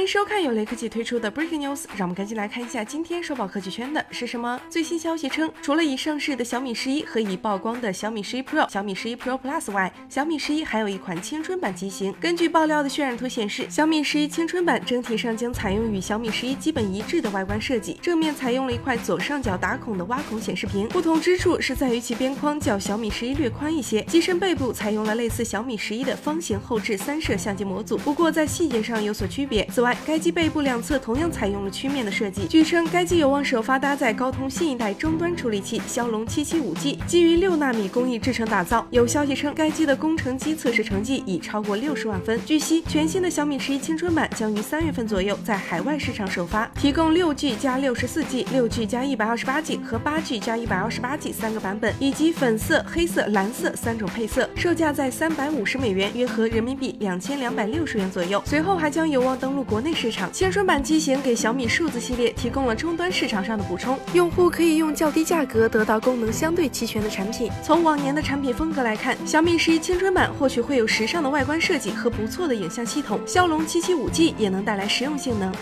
欢迎收看由雷科技推出的 Breaking News，让我们赶紧来看一下今天收报科技圈的是什么。最新消息称，除了已上市的小米十一和已曝光的小米十一 Pro、小米十一 Pro Plus 外，小米十一还有一款青春版机型。根据爆料的渲染图显示，小米十一青春版整体上将采用与小米十一基本一致的外观设计，正面采用了一块左上角打孔的挖孔显示屏，不同之处是在于其边框较小米十一略宽一些。机身背部采用了类似小米十一的方形后置三摄相机模组，不过在细节上有所区别。此外，该机背部两侧同样采用了曲面的设计。据称，该机有望首发搭载高通新一代终端处理器骁龙七七五 G，基于六纳米工艺制成打造。有消息称，该机的工程机测试成绩已超过六十万分。据悉，全新的小米十一青春版将于三月份左右在海外市场首发，提供六 G 加六十四 G、六 G 加一百二十八 G 和八 G 加一百二十八 G 三个版本，以及粉色、黑色、蓝色三种配色，售价在三百五十美元，约合人民币两千两百六十元左右。随后还将有望登陆国内市场。青春版机型给小米数字系列提供了终端市场上的补充，用户可以用较低价格得到功能相对齐全的产品。从往年的产品风格来看，小米十一青春版或许会有时尚的外观设计和不错的影像系统，骁龙七七五 G 也能带来实用性能。